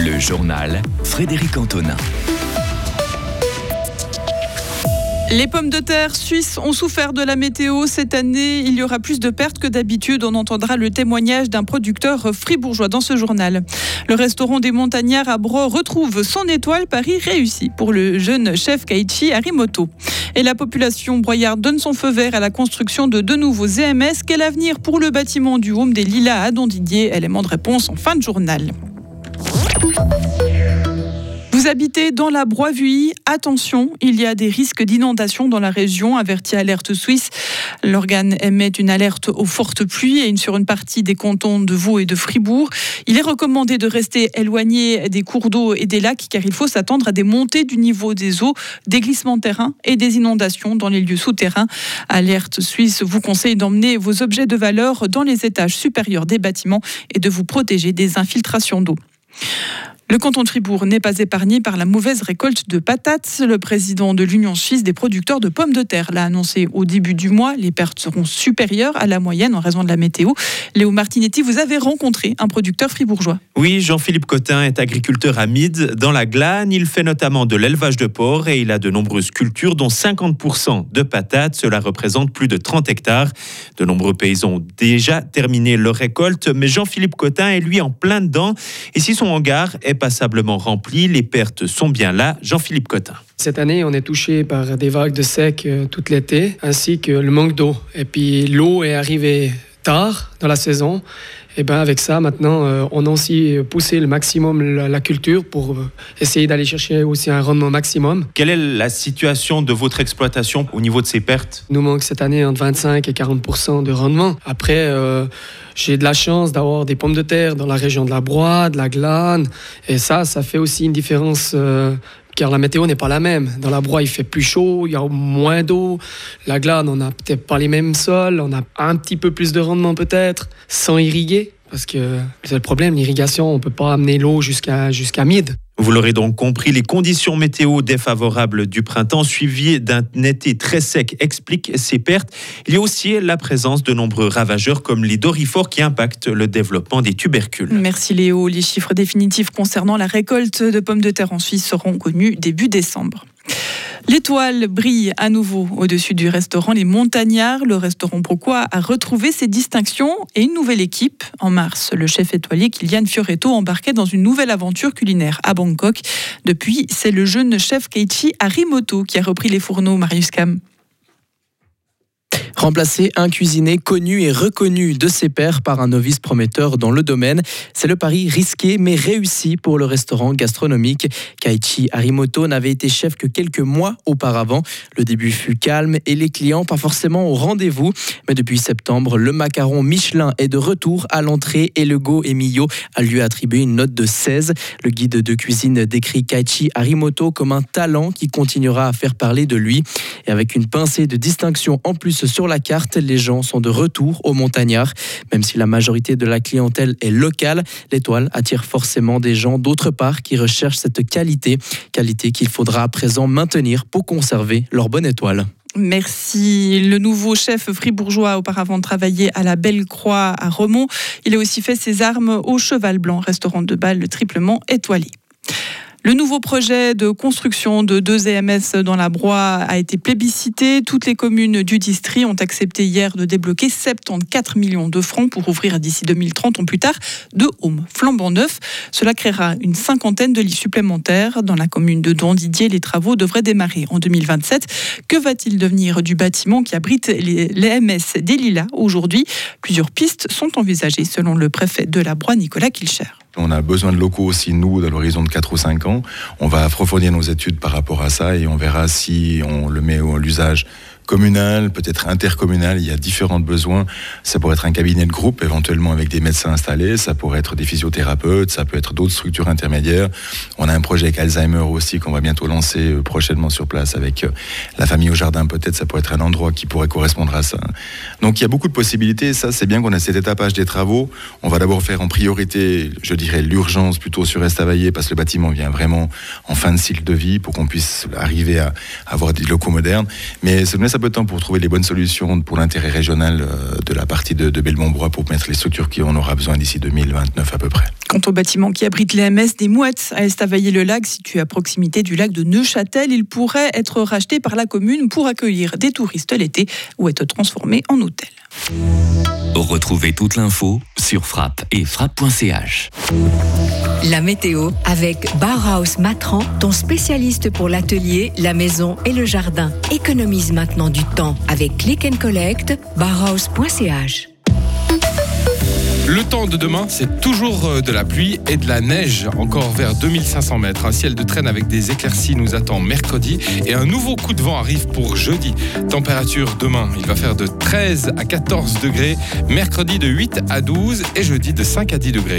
Le journal Frédéric Antonin. Les pommes de terre suisses ont souffert de la météo. Cette année, il y aura plus de pertes que d'habitude. On entendra le témoignage d'un producteur fribourgeois dans ce journal. Le restaurant des Montagnards à Bro retrouve son étoile Paris réussi pour le jeune chef Kaichi Arimoto. Et la population broyarde donne son feu vert à la construction de deux nouveaux EMS. Quel avenir pour le bâtiment du Home des Lilas à Dondidier Élément de réponse en fin de journal. Vous habitez dans la Broivue, attention, il y a des risques d'inondation dans la région, avertit Alerte Suisse. L'organe émet une alerte aux fortes pluies et sur une partie des cantons de Vaud et de Fribourg. Il est recommandé de rester éloigné des cours d'eau et des lacs car il faut s'attendre à des montées du niveau des eaux, des glissements de terrain et des inondations dans les lieux souterrains. Alerte Suisse vous conseille d'emmener vos objets de valeur dans les étages supérieurs des bâtiments et de vous protéger des infiltrations d'eau. Le canton de Fribourg n'est pas épargné par la mauvaise récolte de patates. Le président de l'Union suisse des producteurs de pommes de terre l'a annoncé au début du mois. Les pertes seront supérieures à la moyenne en raison de la météo. Léo Martinetti, vous avez rencontré un producteur fribourgeois. Oui, Jean-Philippe Cotin est agriculteur à Mide, dans la Glane. Il fait notamment de l'élevage de porc et il a de nombreuses cultures, dont 50% de patates. Cela représente plus de 30 hectares. De nombreux paysans ont déjà terminé leur récolte, mais Jean-Philippe Cotin est lui en plein dedans. Et si son hangar est passablement rempli. Les pertes sont bien là. Jean-Philippe Cotin. Cette année, on est touché par des vagues de sec euh, toute l'été, ainsi que le manque d'eau. Et puis l'eau est arrivée tard dans la saison. Et ben avec ça, maintenant, euh, on a aussi poussé le maximum la, culture pour euh, essayer d'aller chercher aussi un rendement maximum. Quelle est la situation de votre exploitation au niveau de ces pertes? Nous manque cette année entre 25 et 40% de rendement. Après, euh, j'ai de la chance d'avoir des pommes de terre dans la région de la Broye, de la Glane, et ça, ça fait aussi une différence car la météo n'est pas la même. Dans la broie, il fait plus chaud, il y a moins d'eau. La glane, on n'a peut-être pas les mêmes sols, on a un petit peu plus de rendement peut-être, sans irriguer. Parce que c'est le problème, l'irrigation, on ne peut pas amener l'eau jusqu'à jusqu'à mid. Vous l'aurez donc compris, les conditions météo défavorables du printemps suivies d'un été très sec expliquent ces pertes. Il y a aussi la présence de nombreux ravageurs comme les dorifores qui impactent le développement des tubercules. Merci Léo. Les chiffres définitifs concernant la récolte de pommes de terre en Suisse seront connus début décembre. L'étoile brille à nouveau au-dessus du restaurant Les Montagnards. Le restaurant Pourquoi a retrouvé ses distinctions et une nouvelle équipe. En mars, le chef étoilé Kylian Fioretto embarquait dans une nouvelle aventure culinaire à Bangkok. Depuis, c'est le jeune chef Keiichi Arimoto qui a repris les fourneaux Marius Kam. Remplacer un cuisinier connu et reconnu de ses pairs par un novice prometteur dans le domaine, c'est le pari risqué mais réussi pour le restaurant gastronomique. Kaichi Arimoto n'avait été chef que quelques mois auparavant. Le début fut calme et les clients pas forcément au rendez-vous. Mais depuis septembre, le macaron Michelin est de retour à l'entrée et le Go Emilio a lui attribué une note de 16. Le guide de cuisine décrit Kaichi Arimoto comme un talent qui continuera à faire parler de lui. Et avec une pincée de distinction en plus sur la carte, les gens sont de retour aux montagnards. Même si la majorité de la clientèle est locale, l'étoile attire forcément des gens d'autre part qui recherchent cette qualité, qualité qu'il faudra à présent maintenir pour conserver leur bonne étoile. Merci. Le nouveau chef fribourgeois, auparavant travaillé à la Belle Croix à Remont, il a aussi fait ses armes au Cheval Blanc, restaurant de bal triplement étoilé. Le nouveau projet de construction de deux EMS dans la Broye a été plébiscité. Toutes les communes du district ont accepté hier de débloquer 74 millions de francs pour ouvrir d'ici 2030 ou plus tard deux homes flambant neufs. Cela créera une cinquantaine de lits supplémentaires. Dans la commune de Dondidier, les travaux devraient démarrer en 2027. Que va-t-il devenir du bâtiment qui abrite les, EMS des Lilas aujourd'hui? Plusieurs pistes sont envisagées selon le préfet de la Broye, Nicolas Kilcher. On a besoin de locaux aussi, nous, dans l'horizon de 4 ou 5 ans. On va approfondir nos études par rapport à ça et on verra si on le met à l'usage communal, peut-être intercommunal. Il y a différents besoins. Ça pourrait être un cabinet de groupe, éventuellement avec des médecins installés. Ça pourrait être des physiothérapeutes. Ça peut être d'autres structures intermédiaires. On a un projet avec Alzheimer aussi qu'on va bientôt lancer euh, prochainement sur place avec euh, la famille au jardin. Peut-être ça pourrait être un endroit qui pourrait correspondre à ça. Donc il y a beaucoup de possibilités. ça, c'est bien qu'on a cet étapage des travaux. On va d'abord faire en priorité, je dirais, l'urgence plutôt sur Estavayer parce que le bâtiment vient vraiment en fin de cycle de vie pour qu'on puisse arriver à avoir des locaux modernes. Mais ça temps pour trouver les bonnes solutions pour l'intérêt régional euh, de la partie de, de Belmont-Bois pour mettre les structures qui en aura besoin d'ici 2029 à peu près. Quant au bâtiment qui abrite les MS des Mouettes à Estavayer-le-Lac, situé à proximité du lac de Neuchâtel, il pourrait être racheté par la commune pour accueillir des touristes l'été ou être transformé en hôtel. Retrouvez toute l'info sur frappe et frappe.ch. La météo avec Bauhaus Matran, ton spécialiste pour l'atelier, la maison et le jardin. Économise maintenant du temps avec Click and Collect, bauhaus.ch. Le temps de demain, c'est toujours euh, de la pluie et de la neige, encore vers 2500 mètres. Un ciel de traîne avec des éclaircies nous attend mercredi et un nouveau coup de vent arrive pour jeudi. Température demain, il va faire de 13 à 14 degrés, mercredi de 8 à 12 et jeudi de 5 à 10 degrés.